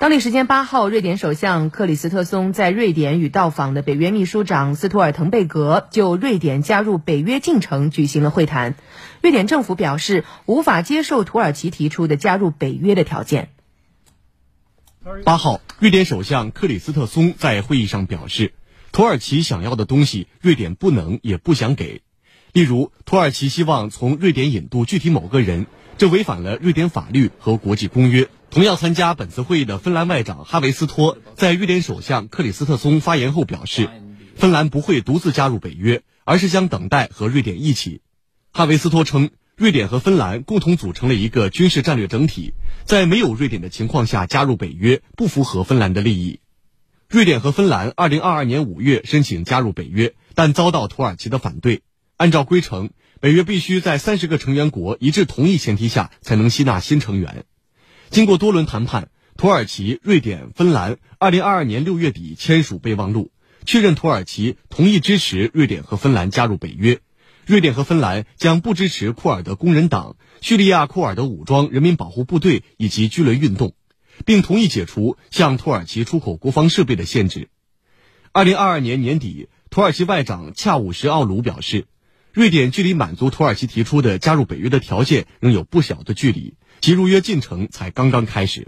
当地时间八号，瑞典首相克里斯特松在瑞典与到访的北约秘书长斯托尔滕贝格就瑞典加入北约进程举行了会谈。瑞典政府表示无法接受土耳其提出的加入北约的条件。八号，瑞典首相克里斯特松在会议上表示，土耳其想要的东西，瑞典不能也不想给。例如，土耳其希望从瑞典引渡具体某个人，这违反了瑞典法律和国际公约。同样参加本次会议的芬兰外长哈维斯托在瑞典首相克里斯特松发言后表示，芬兰不会独自加入北约，而是将等待和瑞典一起。哈维斯托称，瑞典和芬兰共同组成了一个军事战略整体，在没有瑞典的情况下加入北约不符合芬兰的利益。瑞典和芬兰2022年5月申请加入北约，但遭到土耳其的反对。按照规程，北约必须在30个成员国一致同意前提下才能吸纳新成员。经过多轮谈判，土耳其、瑞典、芬兰2022年6月底签署备忘录，确认土耳其同意支持瑞典和芬兰加入北约。瑞典和芬兰将不支持库尔德工人党、叙利亚库尔德武装人民保护部队以及居伦运动，并同意解除向土耳其出口国防设备的限制。2022年年底，土耳其外长恰武什奥卢表示，瑞典距离满足土耳其提出的加入北约的条件仍有不小的距离。其入约进程才刚刚开始。